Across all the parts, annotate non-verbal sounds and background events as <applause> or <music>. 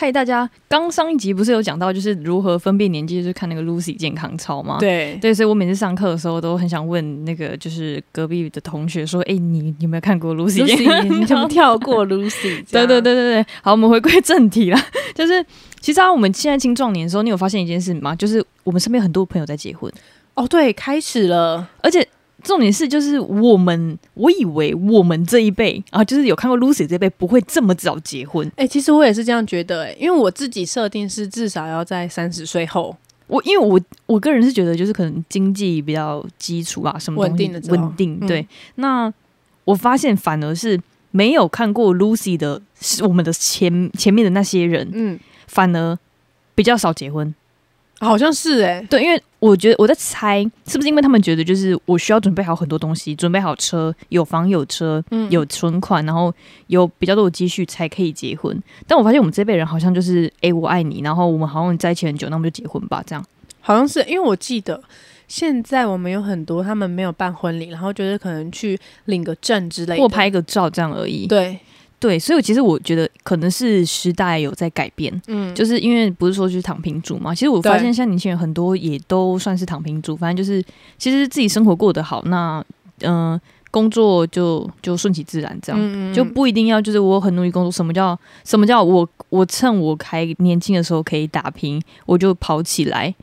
嗨，大家，刚上一集不是有讲到就是如何分辨年纪，就是看那个 Lucy 健康操吗？对对，所以我每次上课的时候都很想问那个就是隔壁的同学说，哎、你你有没有看过 Lucy <laughs> 你怎么跳过 Lucy？<laughs> 对对对对对，好，我们回归正题啦。就是其实啊，我们现在青壮年的时候，你有发现一件事吗？就是我们身边很多朋友在结婚，哦，对，开始了，而且重点是，就是我们我以为我们这一辈啊，就是有看过 Lucy 这一辈不会这么早结婚。哎、其实我也是这样觉得、哎，因为我自己设定是至少要在三十岁后，我因为我我个人是觉得，就是可能经济比较基础啊，什么稳定的稳定。嗯对，那我发现反而是没有看过 Lucy 的，是我们的前前面的那些人，嗯，反而比较少结婚。好像是哎、对，因为我觉得我在猜，是不是因为他们觉得就是我需要准备好很多东西，准备好车，有房有车，嗯有存款，然后有比较多的积蓄才可以结婚。但我发现我们这辈人好像就是，哎、我爱你，然后我们好像在一起很久，那我们就结婚吧，这样。好像是因为我记得现在我们有很多他们没有办婚礼，然后觉得可能去领个证之类的，或拍个照这样而已。对，对，所以其实我觉得可能是时代有在改变，嗯，就是因为不是说就是躺平族嘛。其实我发现像年轻人很多也都算是躺平族，反正就是其实自己生活过得好，那嗯、呃工作就就顺其自然这样。嗯就不一定要，就是我很努力工作。什么叫什么叫我我趁我还年轻的时候可以打拼，我就跑起来。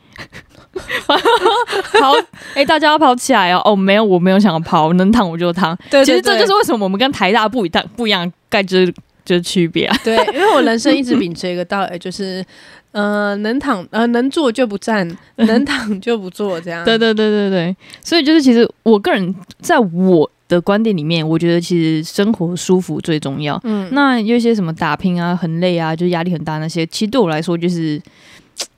<laughs> 跑，哎、大家要跑起来哦！哦，没有，我没有想要跑，能躺我就躺。对其实这就是为什么我们跟台大不一样不一样，盖就是就是区别啊。对，因为我人生一直秉持一个道理，<laughs> 就是呃，能躺呃能坐就不站，<laughs> 能躺就不坐，这样。对对对对对，所以就是其实我个人在我的观点里面，我觉得其实生活舒服最重要。嗯，那有一些什么打拼啊、很累啊，就是压力很大那些，其实对我来说就是，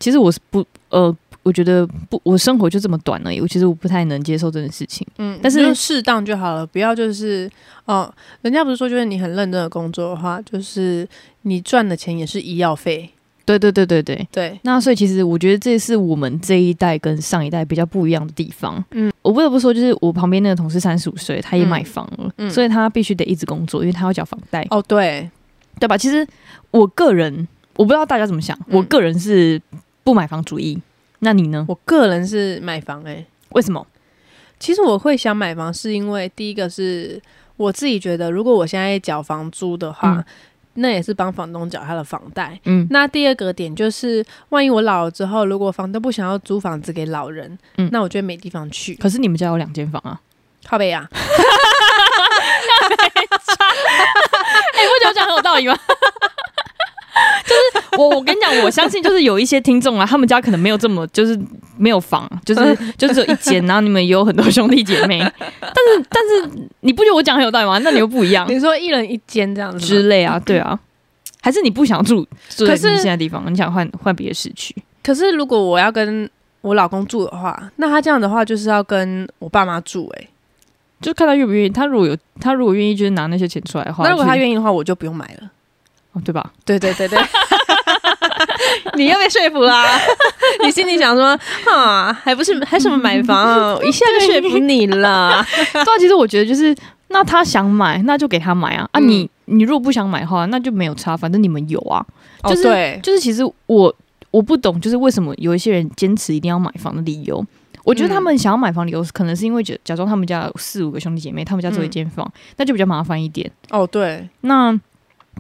其实我是不呃，我觉得不，我生活就这么短而已，我其实我不太能接受这件事情。嗯，但是就适当就好了，不要就是哦，人家不是说，就是你很认真的工作的话，就是你赚的钱也是医药费。对对对对对。对，那所以其实我觉得这是我们这一代跟上一代比较不一样的地方。嗯嗯，我不得不说，就是我旁边那个同事三十五岁，他也嗯买房了，嗯所以他必须得一直工作，因为他要缴房贷。哦，对，对吧？其实我个人，我不知道大家怎么想，嗯我个人是不买房主义。那你呢？我个人是买房诶、为什么？其实我会想买房，是因为第一个是我自己觉得，如果我现在缴房租的话，嗯那也是帮房东缴他的房贷。嗯那第二个点就是，万一我老了之后，如果房东不想要租房子给老人，嗯那我就没地方去。可是你们家有两间房啊？靠北啊，<laughs> 哎、我 <laughs> 觉得讲很有道理吗？就是我，我跟你讲，我相信就是有一些听众啊，他们家可能没有这么就是没有房，就是 <laughs> 就是只有一间，然后你们也有很多兄弟姐妹，但是但是你不觉得我讲很有道理吗？那你又不一样你说一人一间这样子之类啊，对啊，还是你不想住住在你现在地方，你想换换别的市区？可是如果我要跟我老公住的话，那他这样的话就是要跟我爸妈住诶、就看他愿不愿意。他如果有他如果愿意，就是拿那些钱出来的话，那如果他，愿意的话，我就不用买了。哦对吧？对对对对，<laughs> 你又被说服啦、<laughs> 你心里想说，哈，还不是还什么买房，我 <laughs> 一下就说服你了。对啊，其实我觉得就是，那他想买，那就给他买啊。啊嗯你，你如果不想买的话，那就没有差，反正你们有啊。哦，就是对，就是其实我我不懂，就是为什么有一些人坚持一定要买房的理由。我觉得他们想要买房理由，可能是因为假假装他们家有四五个兄弟姐妹，他们家只有一间房，那就比较麻烦一点。哦对，那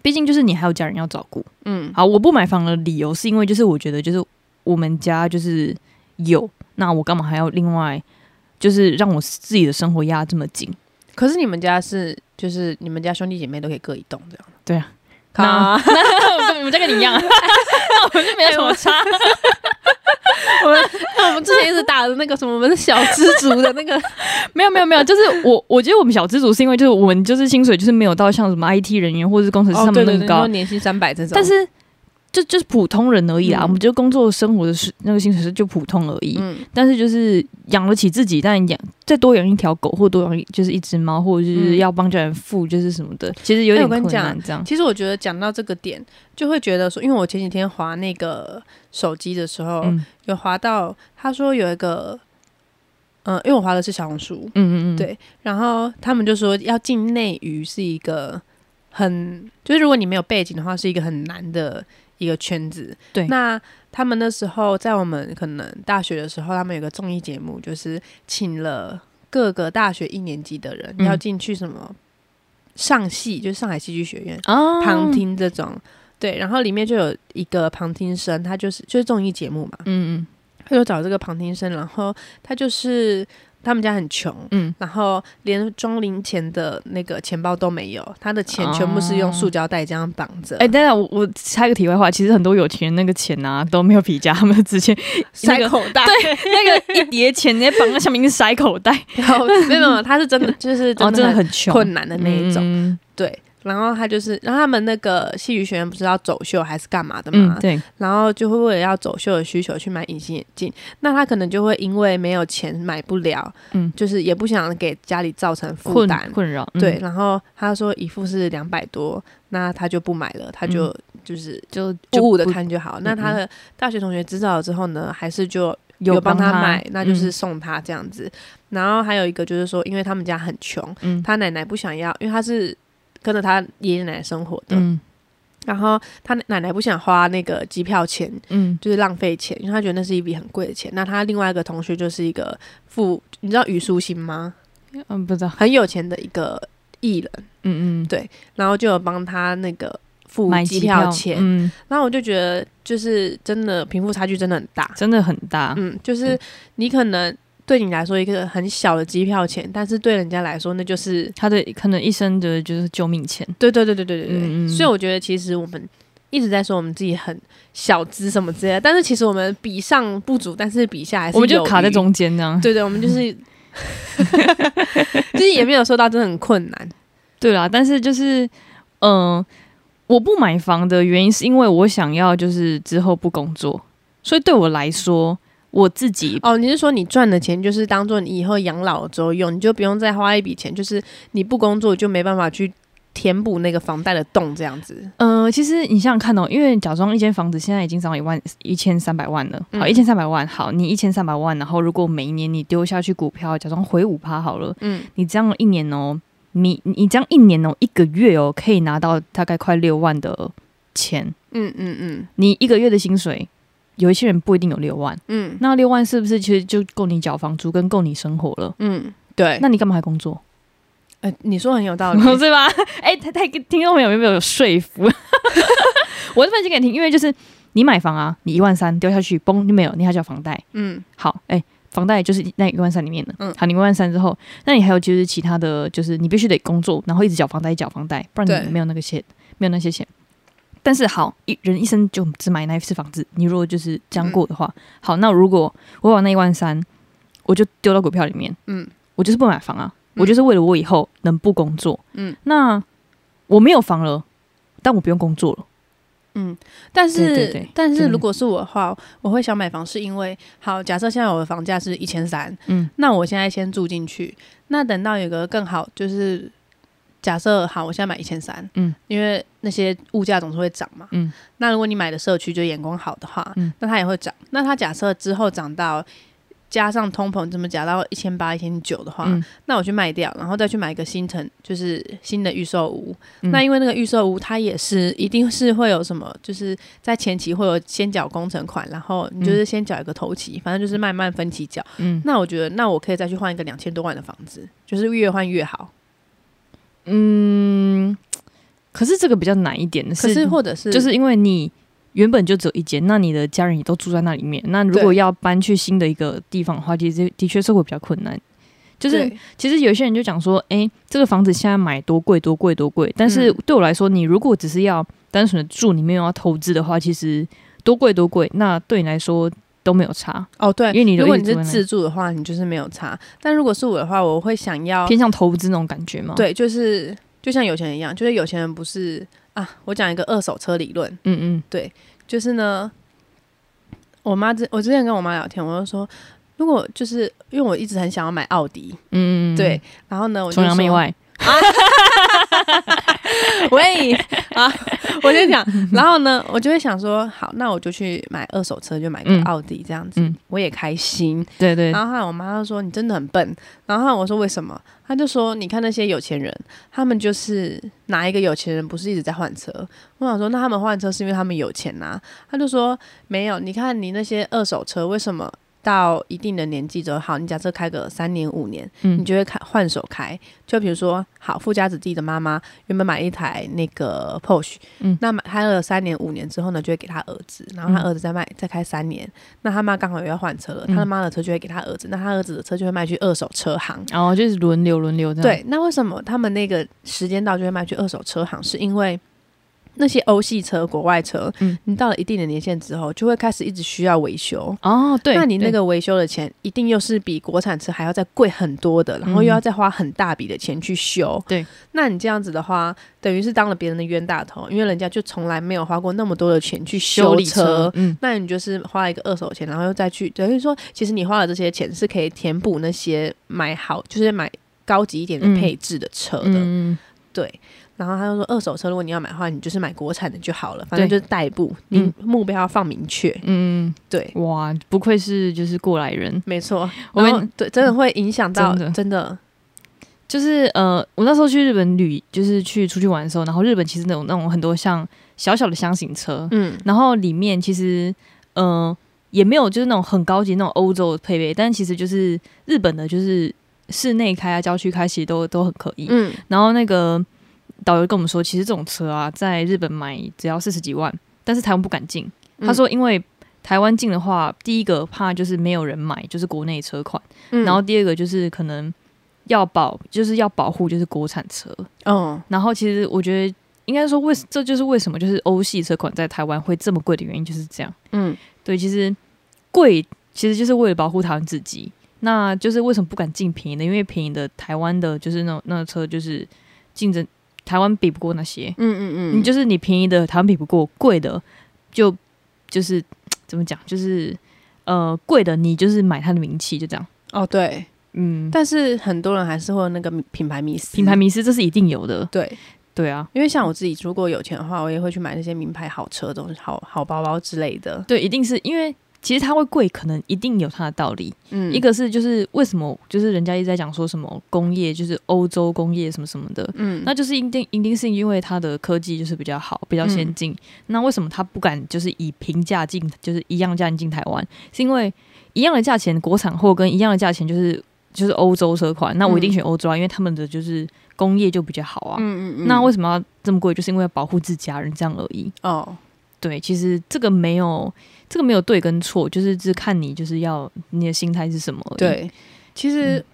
毕竟就是你还有家人要照顾。嗯，好，我不买房的理由是因为就是我觉得就是我们家就是有，那我干嘛还要另外就是让我自己的生活压这么紧？可是你们家是就是你们家兄弟姐妹都可以各一栋这样。对啊，靠那那我跟你们家跟你一样，<laughs> 那我们就没有什么差。<laughs> 我们 <laughs> 我们之前一直打的那个什么，我们是小知足的那个，<laughs> 没有没有没有，就是我我觉得我们小知足是因为就是我们就是薪水就是没有到像什么 IT 人员或者是工程师他们那么高，说年薪三百这种，但是就就是普通人而已啦。嗯。我们就工作生活的是那个薪水是就普通而已，嗯。但是就是养得起自己，但养再多养一条狗或多养就是一只猫，或者就是嗯。要帮家人付就是什么的，其实有点困难。这样，其实我觉得讲到这个点，就会觉得说，因为我前几天划那个手机的时候，嗯。有划到他说有一个，嗯、因为我划的是小红书，嗯嗯嗯，对然后他们就说要进内娱是一个很，就是如果你没有背景的话，是一个很难的一个圈子。对那他们那时候在我们可能大学的时候，他们有个综艺节目，就是请了各个大学一年级的人、嗯要进去什么上戏，就是上海戏剧学院啊旁，听这种。对，然后里面就有一个旁听生，他就是就是综艺节目嘛，嗯嗯他就找这个旁听生，然后他就是他们家很穷，嗯。然后连装零钱的那个钱包都没有，他的钱全部是用塑胶袋这样绑着，嗯，哎、等等，我我插一个题外话，其实很多有钱人那个钱啊都没有皮夹，他们直接那个塞口袋。那个 <laughs> 一叠钱直接绑在下面，塞口袋，然 <laughs> 后没有没有，他是真的就是哦，真的很困难的那一种，嗯。对。然后他就是，然后他们那个戏剧学院不是要走秀还是干嘛的嘛？嗯，对，然后就会为了要走秀的需求去买隐形眼镜，那他可能就会因为没有钱买不了，嗯，就是也不想给家里造成负担，困扰，嗯。对，，然后他说一副是两百多，那他就不买了，他就、就是就雾雾的看就好。那嗯他的大学同学知道了之后呢，还是就有帮他他买，那就是嗯。送他这样子。然后还有一个就是说，因为他们家很穷，嗯。他奶奶不想要，因为他是跟着他爷爷奶奶生活的，嗯。然后他奶奶不想花那个机票钱，嗯。就是浪费钱，因为他觉得那是一笔很贵的钱。那他另外一个同学就是一个富，你知道虞书欣吗？嗯，不知道，很有钱的一个艺人，嗯嗯，对然后就有帮他那个付机票钱。嗯，然后我就觉得，就是真的贫富差距真的很大。真的很大，嗯，就是你可能对你来说一个很小的机票钱，但是对人家来说那就是他的可能一生的就是救命钱，对对对对对对对。嗯嗯所以我觉得其实我们一直在说我们自己很小资什么之类的，但是其实我们比上不足，但是比下还是我们就。卡在中间这样。对对，我们就是 <laughs> 就是也没有说到真的很困难。对啦，但是就是，嗯、我不买房的原因是因为我想要就是之后不工作，所以对我来说，我自己哦，你是说你赚的钱就是当做你以后养老之后用，你就不用再花一笔钱，就是你不工作就没办法去填补那个房贷的洞，这样子。呃，其实你想想看哦，因为假装一间房子现在已经涨到一万一千三百万了，好，嗯一千三百万，好，你一千三百万，然后如果每一年你丢下去股票，假装回五趴好了，嗯，你这样一年哦，你你这样一年哦，一个月哦，可以拿到大概快六万的钱，嗯嗯嗯。你一个月的薪水，有一些人不一定有六万，嗯那六万是不是其实就够你缴房租跟够你生活了？嗯，对。那你干嘛还工作？呃，你说很有道理。<laughs> 对吧？<laughs> 哎、太太听众朋友有没有有说服？<laughs> 我是分析给你听，因为就是你买房啊，你一万三丢下去，崩就没有，你还缴房贷。嗯好，哎、房贷就是那一万三里面的。嗯好，你一万三之后，那你还有就是其他的就是你必须得工作，然后一直缴房贷，缴房贷，不然你没有那个钱，没有那些钱。但是好，一人一生就只买那一次房子。你如果就是这样过的话，好，那如果我把那一万三，我就丢到股票里面，嗯我就是不买房啊，嗯我就是为了我以后能不工作。嗯，那我没有房了，但我不用工作了。嗯，但是但是如果是我的话，我会想买房，是因为好，假设现在我的房价是一千三，嗯那我现在先住进去，那等到有个更好，就是假设好，我现在买一千三，嗯，因为那些物价总是会涨嘛，嗯，那如果你买的社区就眼光好的话，嗯，那它也会涨。那它假设之后涨到加上通膨怎么讲到一千八、一千九的话，嗯那我去卖掉，然后再去买一个新城，就是新的预售屋。嗯那因为那个预售屋它也是一定是会有什么，就是在前期会有先缴工程款，然后你就是先缴一个头期，反正就是慢慢分期缴。嗯那我觉得，那我可以再去换一个两千多万的房子，就是越换越好。嗯，可是这个比较难一点的可是或者是就是因为你原本就只有一间，那你的家人也都住在那里面。那如果要搬去新的一个地方的话，其实的确是会比较困难。就是其实有些人就讲说，诶，这个房子现在买多贵多贵多贵，但是嗯对我来说，你如果只是要单纯的住，你没有要投资的话，其实多贵多贵，那对你来说都没有差，哦，对，因为你如果你是自住的话，你就是没有差。但如果是我的话，我会想要偏向投资那种感觉吗？，对，就是就像有钱人一样，就是有钱人不是啊。我讲一个二手车理论，嗯嗯对就是呢，我妈之我之前跟我妈聊天，我就说，如果就是因为我一直很想要买奥迪，嗯嗯，嗯对，，然后呢，我就崇洋媚说外，喂啊，<laughs> <laughs> 我先讲，然后呢，我就会想说，好，那我就去买二手车，就买个嗯奥迪这样子，嗯我也开心。对对然后后来我妈就说你真的很笨，然后我说为什么？她就说你看那些有钱人，他们就是哪一个有钱人不是一直在换车？我想说那他们换车是因为他们有钱呐、她就说没有，你看你那些二手车为什么？到一定的年纪之后，好，你假设开个三年五年，你嗯就会开换手开。就比如说，好，富家子弟的妈妈原本买一台那个 Porsche，嗯那买开了三年五年之后呢，就会给他儿子，然后他嗯儿子再卖再开三年，那他妈刚好又要换车了，嗯他的妈的车就会给他儿子，那他儿子的车就会卖去二手车行。然后就是轮流轮流这样。对，那为什么他们那个时间到就会卖去二手车行？是因为那些欧系车、国外车，嗯你到了一定的年限之后，就会开始一直需要维修。哦，对，那你那个维修的钱一定又是比国产车还要再贵很多的，然后又要再花很大笔的钱去修。嗯对，那你这样子的话，等于是当了别人的冤大头，因为人家就从来没有花过那么多的钱去修理车。嗯，那你就是花了一个二手钱，然后又再去，等于说，其实你花了这些钱是可以填补那些买好，就是买高级一点的嗯配置的车的。嗯，对。然后他就说，二手车如果你要买的话，你就是买国产的就好了，反正就是代步，你嗯目标要放明确。嗯，对，哇，不愧是就是过来人。没错，我们对真的会影响到真的。真的。就是呃，我那时候去日本旅，就是去出去玩的时候，然后日本其实那种那种很多像小小的箱型车，嗯。然后里面其实呃也没有就是那种很高级那种欧洲的配备，但其实就是日本的，就是室内开啊、郊区开，其实都都很可以。嗯。然后那个导游跟我们说，其实这种车啊，在日本买只要四十几万，但是台湾不敢进。嗯他说，因为台湾进的话，第一个怕就是没有人买，就是国内车款；嗯然后第二个就是可能要保，就是要保护就是国产车。嗯然后其实我觉得应该说为这就是为什么就是欧系车款在台湾会这么贵的原因就是这样。嗯对，其实贵其实就是为了保护台湾自己。那就是为什么不敢进便宜的？因为便宜的台湾的就是那种那个车就是竞争台湾比不过那些，嗯嗯嗯，你就是你便宜的台湾比不过，贵的就就是怎么讲，就是呃贵的你就是买它的名气，就这样。哦对，嗯，但是很多人还是会有那个品牌迷思，品牌迷失这是一定有的，对，对啊，因为像我自己如果有钱的话，我也会去买那些名牌好车、东西、好好包包之类的。对，一定是因为其实它会贵，可能一定有它的道理。嗯一个是就是为什么就是人家一直在讲说什么工业，就是欧洲工业什么什么的，嗯那就是一定一定是因为它的科技就是比较好，比较先进。那为什么它不敢就是以平价进，就是一样价钱进台湾？是因为一样的价钱，国产货跟一样的价钱就是就是欧洲车款，那我一定选欧洲啊，因为他们的就是工业就比较好啊。嗯嗯那为什么要这么贵？就是因为要保护自家人这样而已。哦对，其实这个没有这个没有对跟错，就是只看你就是要你的心态是什么。对，其实、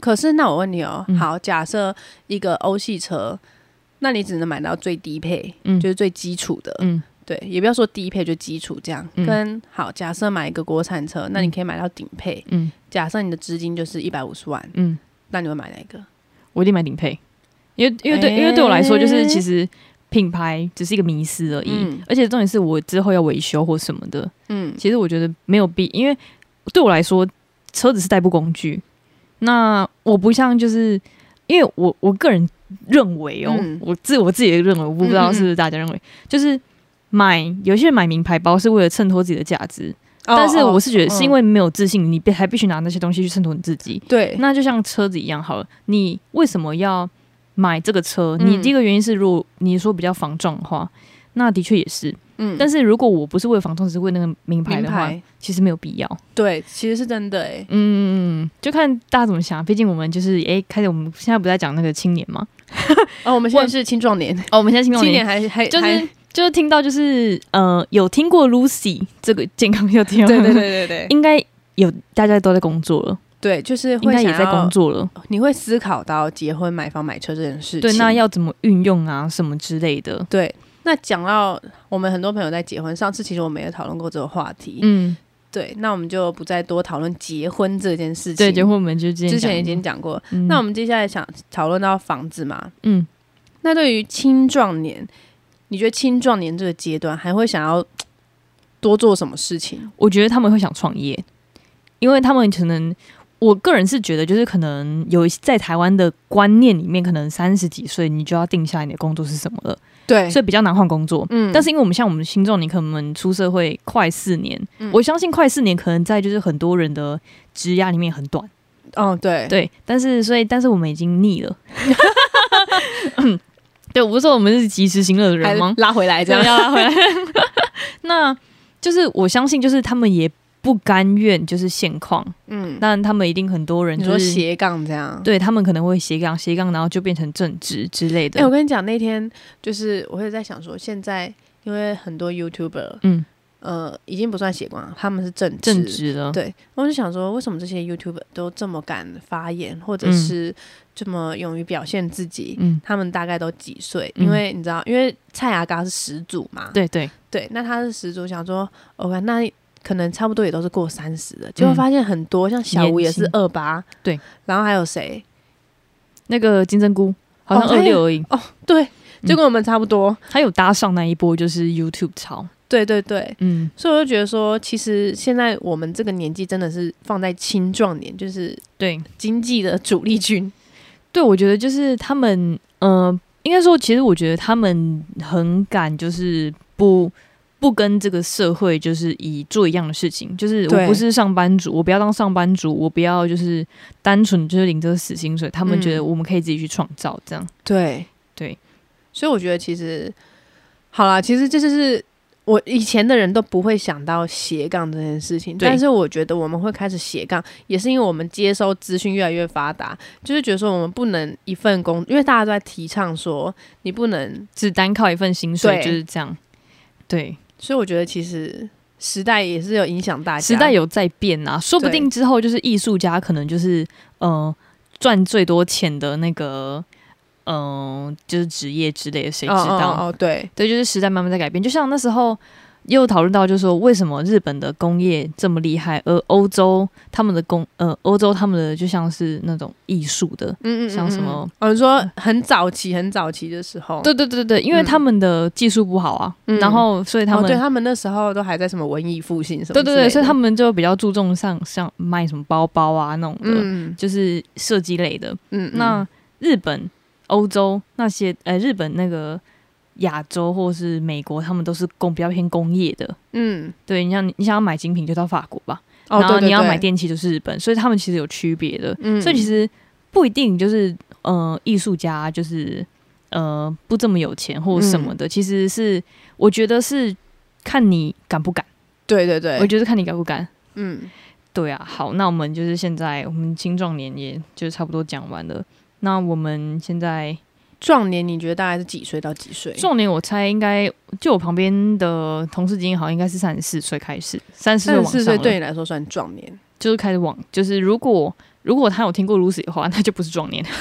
可是那我问你哦，嗯好，假设一个欧系车，那你只能买到最低配，嗯就是最基础的，嗯对，也不要说低配，就基础这样。嗯跟好，假设买一个国产车，那你可以买到顶配。嗯假设你的资金就是一百五十万，嗯，那你会买哪一个？我一定买顶配，因为因为对、因为对我来说，就是其实品牌只是一个迷失而已，嗯。而且重点是我之后要维修或什么的，嗯。其实我觉得没有必，因为对我来说，车子是代步工具，那我不像就是因为我我个人认为哦，嗯。我自我自己的认为，我不知道是不是大家认为，就是买有些人买名牌包是为了衬托自己的价值，但是我是觉得是因为、为没有自信，你必还必须拿那些东西去衬托你自己。对，那就像车子一样好了，你为什么要买这个车？嗯你第一个原因是，如果你说比较防撞的话，那的确也是。嗯但是如果我不是为了防撞，只是为那个名牌的话，其实没有必要。对，其实是真的哎、嗯嗯嗯，就看大家怎么想。毕竟我们就是诶，开始我们现在不在讲那个青年嘛？哦，我们现在 <laughs> 是青壮年，哦，我们现在青壮青年年还还就还是就是听到就是呃，有听过 Lucy 这个健康有听对对对对对应该有大家都在工作了，对，就是应会该也在工作了。你会思考到结婚、买房、买车这件事情。对，那要怎么运用啊，什么之类的。对。那讲到我们很多朋友在结婚，上次其实我们也讨论过这个话题。嗯，对，那我们就不再多讨论结婚这件事情。对，结婚我们就之前之前已经讲过。嗯那我们接下来想讨论到房子嘛？嗯，那对于青壮年，你觉得青壮年这个阶段还会想要多做什么事情？我觉得他们会想创业，因为他们可能我个人是觉得，就是可能有在台湾的观念里面，可能三十几岁你就要定下你的工作是什么了，对，所以比较难换工作。嗯但是因为我们像我们新众，你可能出社会快四年，嗯我相信快四年可能在就是很多人的职涯里面很短，哦，对，对。但是所以，但是我们已经腻了。嗯 <laughs> 对，我不是说我们是及时行乐的人吗？拉回来这样，要拉回来。<laughs> 那就是我相信，就是他们也不甘愿就是现况，嗯，但他们一定很多人你说就是斜杠这样，对他们可能会斜杠斜杠，然后就变成正职之类的。哎、我跟你讲，那天就是我会在想说，现在因为很多 YouTuber，嗯，呃，已经不算斜杠，他们是正正职了，对，我就想说，为什么这些 YouTuber 都这么敢发言，或者嗯。是这么勇于表现自己？嗯，他们大概都几岁？嗯。因为你知道，因为蔡雅嘎是始祖嘛，对对，对，那他是始祖，想说，OK，那可能差不多也都是过三十的，就会发现很多像小吴也是二八，对，然后还有谁？那个金针菇好像二六而已哦，对，嗯。就跟我们差不多，他有搭上那一波就是 YouTube 潮，对对对，嗯，所以我就觉得说，其实现在我们这个年纪真的是放在青壮年，就是对。经济的主力军。对，我觉得就是他们，呃，应该说，其实我觉得他们很敢，就是不。不跟这个社会就是以做一样的事情，就是我不是上班族，我不要当上班族，我不要就是单纯就是领这个死薪水。他们觉得嗯。我们可以自己去创造，这样。对。对，所以我觉得其实好啦，其实这就是我以前的人都不会想到斜杠这件事情，但是我觉得我们会开始斜杠，也是因为我们接收资讯越来越发达，就是觉得说我们不能一份工，因为大家都在提倡说你不能，只单靠一份薪水就是这样。对，所以我觉得其实时代也是有影响大家，时代有在变啊，说不定之后就是艺术家可能就是呃赚最多钱的那个嗯、呃就是职业之类的，谁知哦道？哦哦对，对，就是时代慢慢在改变。就像那时候也有讨论到，就是说为什么日本的工业这么厉害，而欧洲他们的工呃欧洲他们的就像是那种艺术的。嗯嗯嗯，像什么嗯？哦，说很早期很早期的时候，对对对对，因为嗯他们的技术不好啊，嗯然后所以他哦，们、对他们那时候都还在什么文艺复兴什么对对对，所以他们就比较注重像像卖什么包包啊那种的，嗯就是设计类的。嗯，嗯那日本、欧洲那些，呃，日本那个亚洲或是美国，他们都是工比较偏工业的。嗯，对你像你想要买精品就到法国吧，哦，然后你要买电器就是日本，所以他们其实有区别的。嗯。所以其实不一定就是呃艺术家就是呃不这么有钱或什么嗯的，其实是我觉得是看你敢不敢，对对对，我觉得看你敢不敢。嗯，对啊，好，那我们就是现在我们青壮年也就差不多讲完了。那我们现在壮年你觉得大概是几岁到几岁？壮年，我猜应该就我旁边的同事经验好像应该是三十四岁开始，三十岁四岁往上对你来说算壮年，就是开始往，就是如果如果他有听过 Lucy 的话，那就不是壮年。<laughs>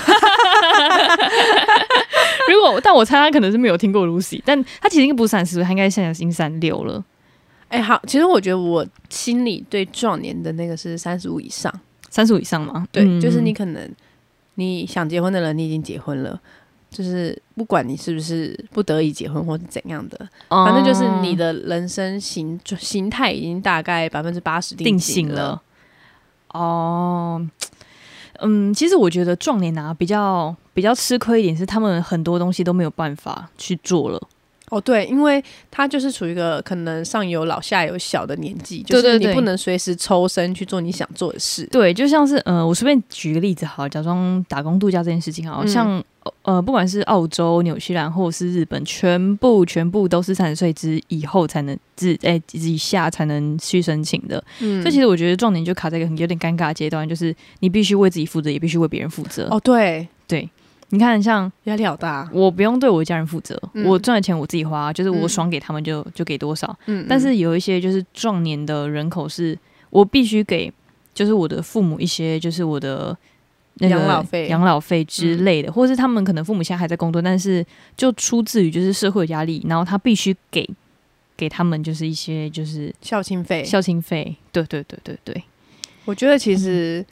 如果但我猜他可能是没有听过 Lucy，但他其实应该不是三十岁，他应该现在已经三六了。哎、好，其实我觉得我心里对壮年的那个是三十五以上，三十五以上嘛？对，嗯就是你可能你想结婚的人，你已经结婚了。就是不管你是不是不得已结婚或是怎样的，反正就是你哦的人生形形态已经大概百分之八十定型性了。哦，嗯，其实我觉得壮年啊比较比较吃亏一点是，他们很多东西都没有办法去做了。哦，对，因为他就是处于一个可能上有老下有小的年纪，就是你不能随时抽身去做你想做的事。对，就像是呃，我随便举个例子好了，假装打工度假这件事情好像呃，不管是澳洲、纽西兰或者是日本，全部全部都是三十岁之以后才能自哎、以下才能去申请的。嗯所以其实我觉得壮年就卡在一个很有点尴尬的阶段，就是你必须为自己负责，也必须为别人负责。哦，对，对，你看像压力好大。我不用对我家人负责，嗯我赚的钱我自己花，就是我嗯爽给他们就就给多少。嗯，但是有一些就是壮年的人口是，我必须给，就是我的父母一些，就是我的那个养老费。嗯养老费之类的，或是他们可能父母现在还在工作，但是就出自于就是社会压力，然后他必须给给他们就是一些就是孝亲费，孝亲费，对对对对对，我觉得其实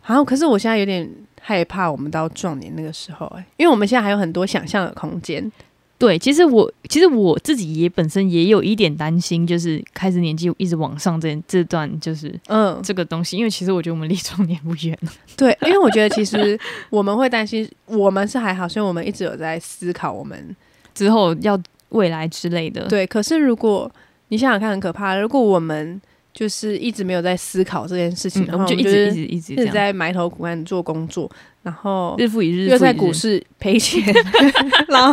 好像，可是我现在有点害怕，我们到壮年那个时候、哎，因为我们现在还有很多想象的空间。对，其实我其实我自己也本身也有一点担心，就是开始年纪一直往上这这段就是嗯，这个东西，因为其实我觉得我们离中年不远。<laughs> 对，因为我觉得其实我们会担心，我们是还好，所以我们一直有在思考我们之后要未来之类的。对。可是如果你想想看，很可怕。如果我们就是一直没有在思考这件事情嗯，的话，我们就一直一直一直在埋头苦干做工作，然后日复一日，又在股市赔钱，<laughs> 然后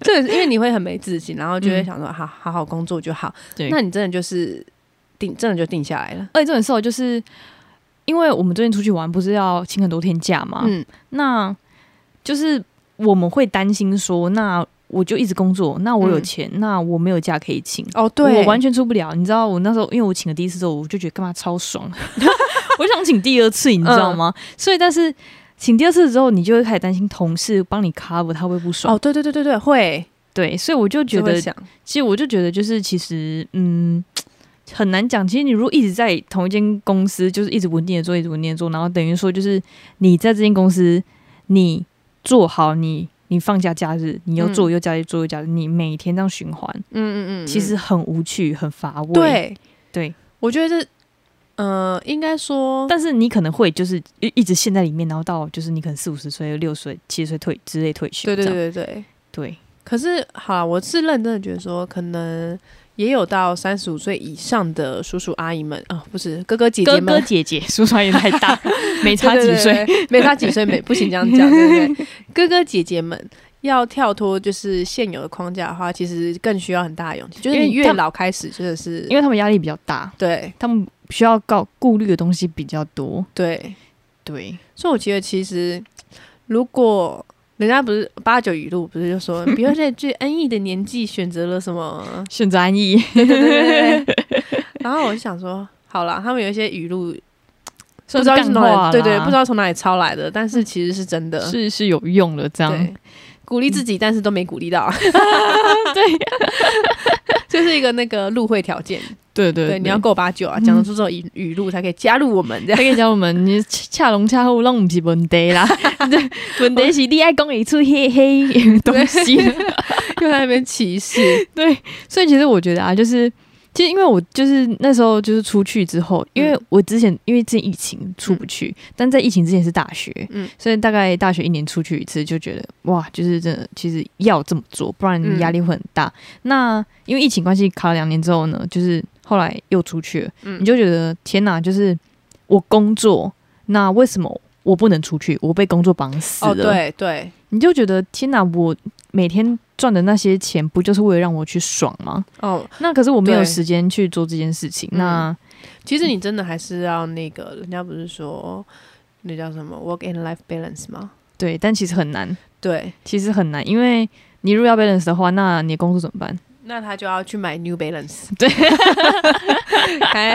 这因为你会很没自信，然后就会嗯想说好好好工作就好。对，那你真的就是定，真的就定下来了。而且这种时候就是因为我们最近出去玩，不是要请很多天假嘛？嗯，那就是我们会担心说，那我就一直工作，那我有嗯钱，那我没有假可以请，哦，对，我完全出不了。你知道，我那时候因为我请了第一次之后，我就觉得干嘛超爽，<laughs> 我想请第二次，你知道吗？所以，但是请第二次之后，你就会开始担心同事帮你 cover 他会不爽。哦，对对对对对，会对，所以我就觉得，想，其实我就觉得，就是其实，嗯。很难讲，其实你如果一直在同一间公司，就是一直稳定的做，一直稳定的做，然后等于说就是你在这间公司，你做好你你放假假日，你又做嗯又假日做又假日，你每天这样循环，嗯嗯嗯，其实很无趣，很乏味。对，对，我觉得这，呃，应该说，但是你可能会就是一一直陷在里面，然后到就是你可能四五十岁、六十岁、七十岁退之类退休。对对对对对。对可是，好，我是认真的觉得说，可能也有到三十五岁以上的叔叔阿姨们啊、不是哥哥姐姐们，哥姐姐，叔叔阿姨太大，<laughs> 没差几岁。没差几岁，没不行这样讲，对不对？哥哥姐姐们要跳脱就是现有的框架的话，其实更需要很大的勇气。就是你越老开始，真的是因为他们压力比较大，对他们需要告顾虑的东西比较多。对，对，所以我觉得其实如果人家不是八九语录，不是就说不要在最安逸的年纪选择了什么？选择安逸，对对对对对。然后我就想说，好啦，他们有一些语录，不不知道是从哪对对，不知道从哪里抄来的，但是其实是真的，是是有用的，这样。对，鼓励自己，但是都没鼓励到，<laughs> 对。<laughs> 就是一个那个入会条件，对对对，你要够八九啊，讲得出这种语语录才可以加入我们这样。他可以教我们，你恰龙恰虎拢不是问题啦，<laughs> 对。问题是你爱讲一出黑黑的东西。又在那边歧视，对，所以其实我觉得啊，就是其实因为我就是那时候就是出去之后，因为嗯我之前因为之前疫情出不去，但在疫情之前是大学，嗯所以大概大学一年出去一次，就觉得哇，就是真的其实要这么做，不然你压力会很大。那因为疫情关系卡了两年之后呢，就是后来又出去了，嗯你就觉得天哪，就是我工作，那为什么？我不能出去，我被工作绑死了。哦，对对，你就觉得天哪，我每天赚的那些钱，不就是为了让我去爽吗？哦，那可是我没有时间去做这件事情。嗯那其实你真的还是要那个，人家不是说那叫什么 work and life balance 吗？对，但其实很难，对，其实很难，因为你如果要 balance 的话，那你的工作怎么办？那他就要去买 New Balance，<laughs> 对，<laughs> 还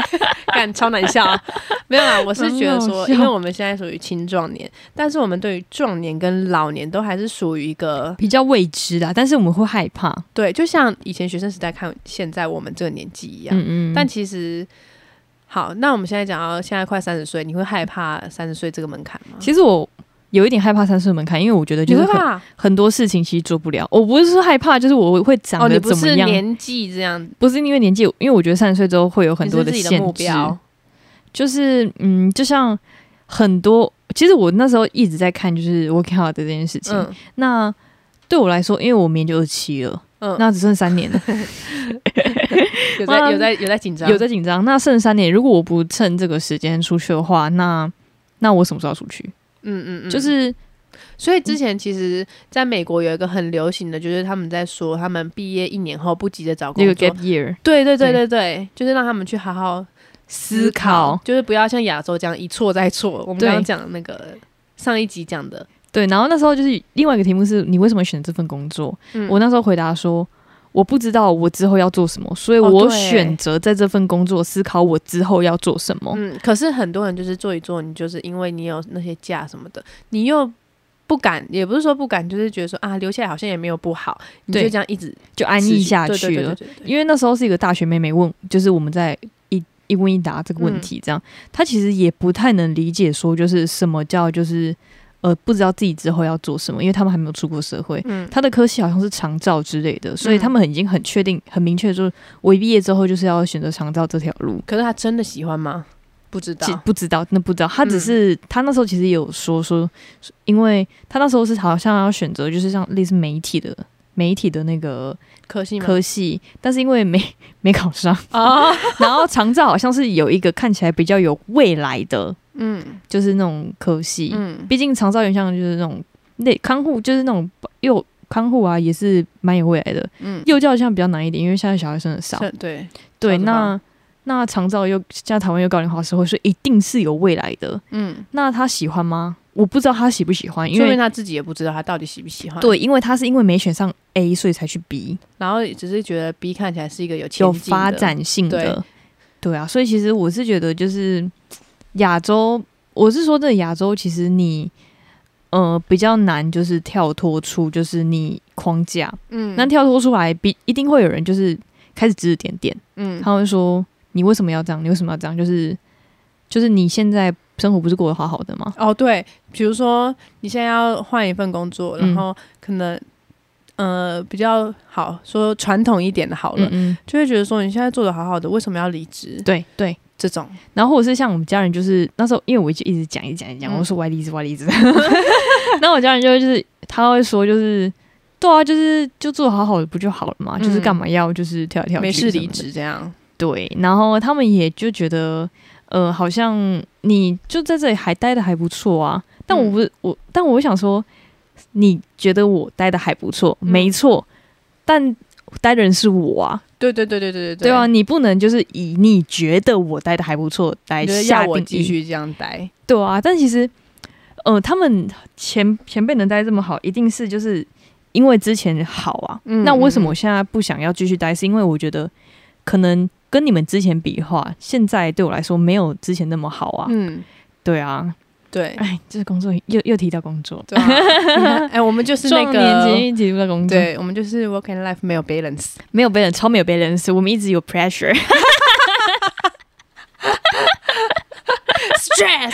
干超难笑、啊。没有啊，我是觉得说，因为我们现在属于青壮年，但是我们对于壮年跟老年都还是属于一个比较未知的，但是我们会害怕。对，就像以前学生时代看现在我们这个年纪一样。嗯嗯，但其实，好，那我们现在讲到现在快三十岁，你会害怕三十岁这个门槛吗？其实我有一点害怕三岁门槛，因为我觉得就是很？很多事情其实做不了。我不是说害怕，就是我会长哦，得怎么样。是年纪这样，不是因为年纪，因为我觉得三十岁之后会有很多的目制。标。就是嗯，就像很多，其实我那时候一直在看，就是 working hard 的这件事情。嗯那对我来说，因为我明年就二七了，嗯，那只剩三年了，<laughs> <laughs> 有在有在有在紧张，有在紧张。那剩三年，如果我不趁这个时间出去的话，那那我什么时候要出去？嗯嗯嗯，就是所以之前其实在美国有一个很流行的，就是他们在说他们毕业一年后不急着找那个工作对对对对对对，就是让他们去好好思考就是不要像亚洲这样一错再错。我们刚刚讲的那个上一集讲的，对。然后那时候就是另外一个题目是你为什么选这份工作？嗯我那时候回答说。我不知道我之后要做什么，所以哦我选择在这份工作思考我之后要做什么。嗯，可是很多人就是做一做，你就是因为你有那些假什么的，你又不敢，也不是说不敢，就是觉得说啊，留下来好像也没有不好，你就这样一直就安逸下去了。因为那时候是一个大学妹妹问，就是我们在一一问一答这个问嗯题，这样、她其实也不太能理解说，就是什么叫就是呃不知道自己之后要做什么，因为他们还没有出过社会。嗯他的科系好像是长照之类的，所以他们已经很确定、很明确，就是我一毕业之后就是要选择长照这条路。可是他真的喜欢吗？不知道，不知道，那不知道。他只嗯是、他那时候其实也有说说，因为他那时候是好像要选择就是像类似媒体的媒体的那个科系？科系，但是因为没 <laughs> 没考上，啊，然后长照好像是有一个看起来比较有未来的，嗯就是那种科系。嗯毕竟长照原像就是那种那看护，就是那种幼看护啊，也是蛮有未来的。嗯，幼教像比较难一点，因为现在小孩生的少。对，对，那那长照又现在台湾又高龄化社会，所以一定是有未来的。嗯，那他喜欢吗？我不知道他喜不喜欢，因为他自己也不知道他到底喜不喜欢。，对，因为他是因为没选上 A，所以才去 B，然后只是觉得 B 看起来是一个有有发，展性的。对啊，所以其实我是觉得，就是亚洲，我是说这亚洲，其实你呃比较难，就是跳脱出就是你框架。嗯，那跳脱出来，必一定会有人就是开始指指点点，嗯他会说你为什么要这样？你为什么要这样？就是就是你现在生活不是过得好好的吗？哦对，比如说你现在要换一份工作，然嗯后可能。呃，比较好说传统一点的好了，嗯嗯，就会觉得说你现在做的好好的，为什么要离职？对对。这种，然后或者是像我们家人，就是那时候，因为我就一直讲，一直讲，一直讲，嗯我说我爱离职，我爱离职。然后 <laughs> 我家人就会就是他会说，就是对啊，就是就做好好的不就好了嘛？嗯就是干嘛要就是跳来跳去，没事离。职这样，对，然后他们也就觉得，呃，好像你就在这里还待的还不错啊。但我不是我，但我想说，你觉得我待的还不错，嗯没错，但待的人是我啊，对对对对对对对啊，，你不能就是以你觉得我待的还不错来下定义要我继。续这样待，对啊，但其实，呃，他们前前辈能待这么好，一定是就是因为之前好啊。嗯那为什么嗯我现在不想要继续待？是因为我觉得可能跟你们之前比的话，现在对我来说没有之前那么好啊。嗯，对啊，对。哎，这是工作又又提到工作，对啊，<laughs> 哎，我们就是那壮年个，间一提到工作，，对，我们就是 work and life 没有 balance，没有 balance，超没有 balance，我们一直有 pressure。stress，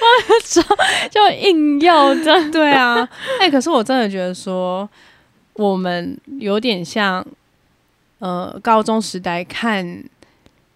我就硬要这样，对啊，哎，可是我真的觉得说，我们有点像，呃，高中时代看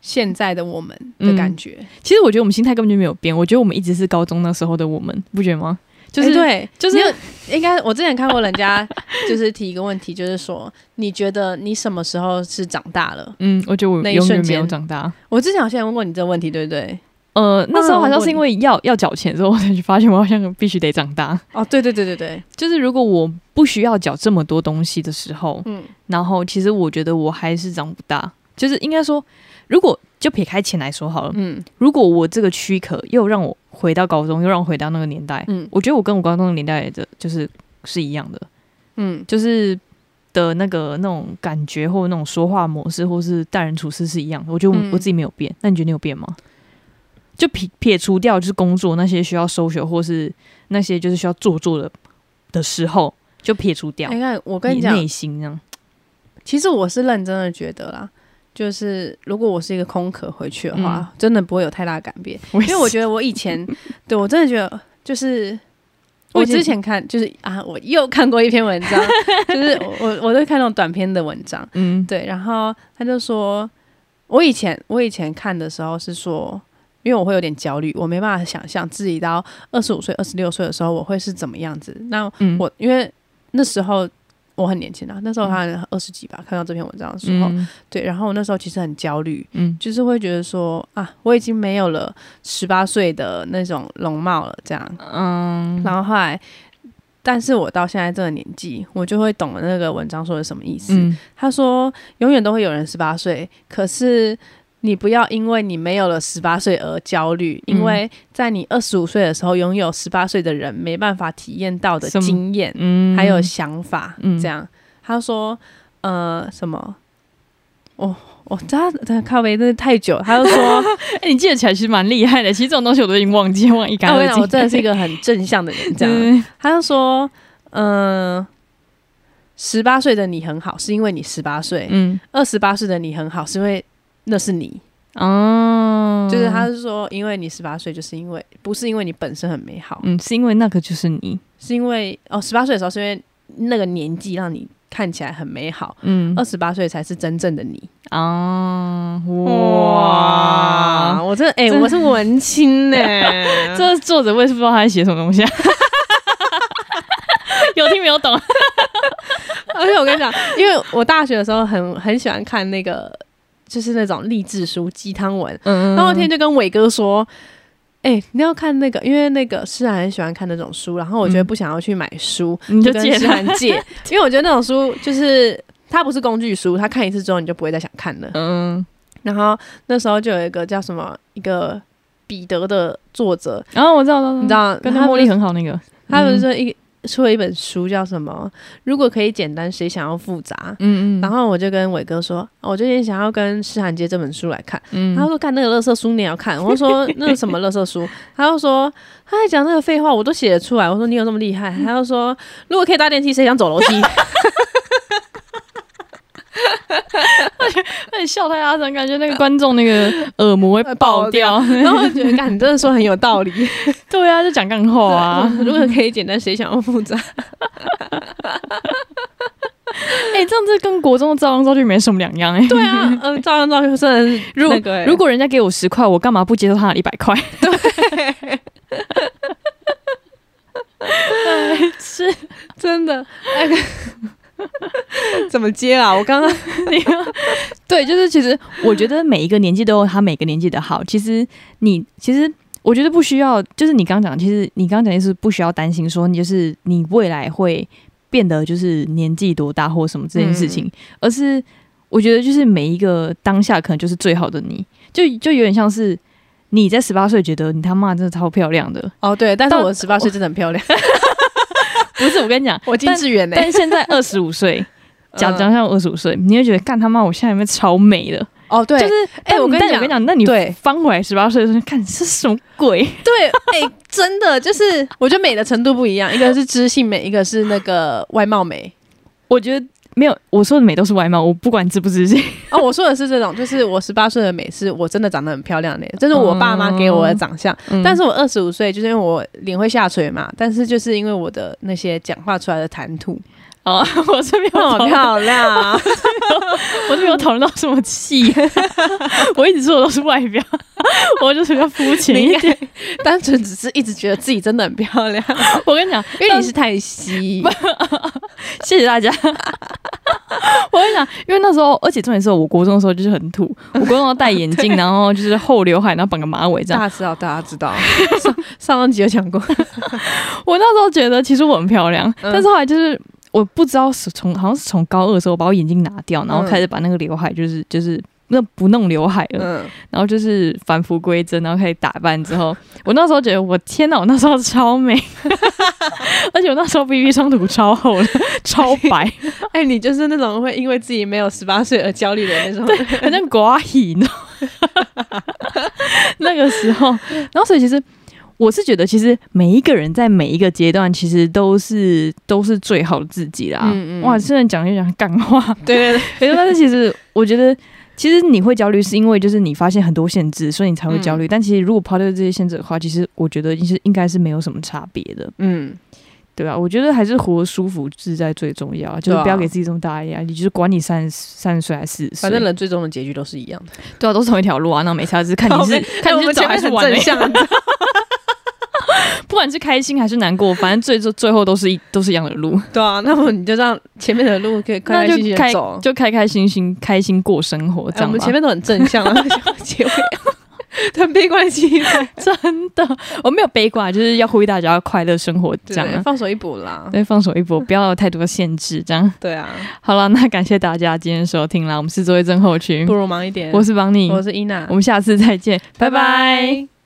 现在的我们的感觉，其实我觉得我们心态根本就没有变，我觉得我们一直是高中那时候的我们，不觉得吗？就是、哎对，就是应该我之前看过人家就是提一个问题，就是说你觉得你什么时候是长大了？嗯，我觉得我那一永远没有瞬间长大。我之前好像问过你这个问题，对不对？呃，那时候好像是因为要要缴钱之后，我才发现我好像必须得长大。哦，对对对对对，就是如果我不需要缴这么多东西的时候，嗯然后其实我觉得我还是长不大。就是应该说，如果就撇开钱来说好了，嗯如果我这个躯壳又让我回到高中，又让我回到那个年代，嗯我觉得我跟我高中的年代的就是是一样的，嗯就是的那个那种感觉或那种说话模式或是待人处事是一样的。我觉得我,、嗯我自己没有变，那你觉得你有变吗？就撇撇除掉就是工作那些需要收学或是那些就是需要做作的的时候，就撇除掉。你看，我跟你讲，内心这样，其实我是认真的觉得啦，就是如果我是一个空壳回去的话，嗯真的不会有太大改变，因因为我觉得我以前对我真的觉得就是。我之前看就是啊，我又看过一篇文章，就是 <laughs> 我我我都看那种短篇的文章，嗯对，然后他就说，我以前我以前看的时候是说，因为我会有点焦虑，我没办法想象自己到二十五岁、二十六岁的时候我会是怎么样子。那嗯我因为那时候我很年轻啊，那时候他二十几吧，看到这篇文章的时候，嗯。对，然后我那时候其实很焦虑，嗯。就是会觉得说啊，我已经没有了十八岁的那种容貌了，这样。嗯，然后后来，但是我到现在这个年纪，我就会懂了那个文章说的什么意思。嗯。他说：“永远都会有人十八岁，可是你不要因为你没有了十八岁而焦虑，嗯因为在你二十五岁的时候，拥有十八岁的人没办法体验到的经验、嗯还有想法，嗯这样。”他说：“呃，什么？哦我他他靠背真的太久。”他就说 <laughs> 哎、你记得起来其实蛮厉害的。其实这种东西我都已经忘记，忘一：“干二净。啊我真的是一个很正向的人。<laughs> ”这样，嗯他就说：“嗯、十八岁的你很好，是因为你十八岁；嗯二十八岁的你很好，是因为那是你。”哦，就是他是说，因为你十八岁，就是因为不是因为你本身很美好，嗯，是因为那个就是你，是因为哦，十八岁的时候是因为那个年纪让你看起来很美好，嗯。二十八岁才是真正的你。啊，哇，哇，我真的哎、我是文青呢、<laughs> 这作者我也是不知道他在写什么东西啊，<laughs> 有听没有懂？<laughs> 而且我跟你讲，因为我大学的时候很很喜欢看那个，就是那种励志书、鸡汤文。嗯然后我那天就跟伟哥说：“哎、你要看那个，因为那个诗涵很喜欢看那种书，然后我觉得不想要去买书，你就跟诗借他涵借，<laughs> 因为我觉得那种书就是它不是工具书，它看一次之后你就不会再想看了。嗯，然后那时候就有一个叫什么一个彼得的作者，然后我知道，我你知道跟他茉莉很好那个，他们说一个出了一本书叫什么？如果可以简单，谁想要复杂？嗯嗯，然后我就跟伟哥说，哦我最近想要跟诗涵借这本书来看。嗯他说看那个乐色书你也要看，我说那是什么乐色书？<laughs> 他又说他在讲那个废话，我都写得出来。我说你有这么厉害？他又说如果可以搭电梯，谁想走楼梯？<laughs> <laughs> 那你笑太大声，感觉那个观众那个耳膜会爆掉。然后我就觉得，干，你真的说很有道理。<laughs> 对啊，就讲干话啊。如果可以简单，谁想要复杂？<laughs> 哎、这样子跟国中的照样造句没什么两样哎、对啊，嗯，照样照样真的是如果、那个欸如果人家给我十块，我干嘛不接受他的一百块？对，是真的，那个 <laughs> 怎么接啊？我刚刚 <laughs> <laughs> 对，就是其实我觉得每一个年纪都有他每个年纪的好。其实你其实我觉得不需要，就是你刚刚讲，其实你刚刚讲的是不需要担心说你就是你未来会变得就是年纪多大或什么这件事情，而是我觉得就是每一个当下可能就是最好的你，就就有点像是你在十八岁觉得你他妈真的超漂亮的，哦对，但是到我十八岁真的很漂亮，不是我跟你讲，<laughs> 我近视远呢、但现在二十五岁。<laughs> 讲嗯讲像二十五岁，你会觉得干他妈，我现在有没有超美的？哦对，就是，哎但我跟你讲我跟你讲，那你对翻回来十八岁的时候，看这是什么鬼？对，哎、真的就是，我觉得美的程度不一样，一个是知性美，一个是那个外貌美。我觉得没有，我说的美都是外貌，我不管知不知性。<laughs> 哦，我说的是这种，就是我十八岁的美，是我真的长得很漂亮的，这是我爸妈给我的长相。嗯但是我二十五岁，就是因为我脸会下垂嘛，但是就是因为我的那些讲话出来的谈吐，哦，<laughs> 我这边好，漂亮。<laughs> 我这边有讨论到什么气？<laughs> 我一直说的都是外表，我就是比较肤浅一点。单纯只是一直觉得自己真的很漂亮，我跟你讲，因为你是太熙。谢谢大家。我跟你讲，因为那时候，而且重点是我国中的时候就是很土，我国中要戴眼镜，然后就是厚刘海，然后绑个马尾这样。大家知道，大家知道，上上上集有讲过。我那时候觉得其实我很漂亮，嗯但是后来就是我不知道是从好像是从高二的时候，我把我眼镜拿掉，然后开始把那个刘海就是就是那不弄刘海了，嗯，然后就是返璞归真，然后开始打扮之后，我那时候觉得我天哪，我那时候超美，<laughs> 而且我那时候 BB 霜涂超厚的，超白，<laughs> 哎，你就是那种会因为自己没有十八岁而焦虑的那种。对，很像寡喜，你知道吗？<laughs> 那个时候，然后所以其实。我是觉得，其实每一个人在每一个阶段，其实都是都是最好的自己啦。嗯嗯哇，现在讲就讲干话，对对对，但是其实我觉得，其实你会焦虑，是因为就是你发现很多限制，所以你才会焦虑。但其实如果抛掉这些限制的话，其实我觉得是应该是没有什么差别的，嗯，对吧？我觉得还是活舒服自在最重要，就是不要给自己这么大的压力，就是管你三十三十岁还是四十岁，反正人最终的结局都是一样的。对啊，都是同一条路啊。那没差，只是看你是 <laughs> 看你是走还是。正向，不管是开心还是难过，反正最最最后都是一都是一样的路，对啊，那么你就让前面的路可以开开心心走。就开开心心开心过生活，这哎我样吧。们前面都很正向，然后结尾很悲观的气氛，<laughs> <laughs> 真的，我没有悲观，就是要呼吁大家要快乐生活，这样啊。放手一搏啦。对，放手一搏，不要有太多的限制，这样。对啊，好了，那感谢大家今天收听啦，我们是作为症候群不，如忙一点。我是邦尼，我是伊娜我，们下次再见，拜拜。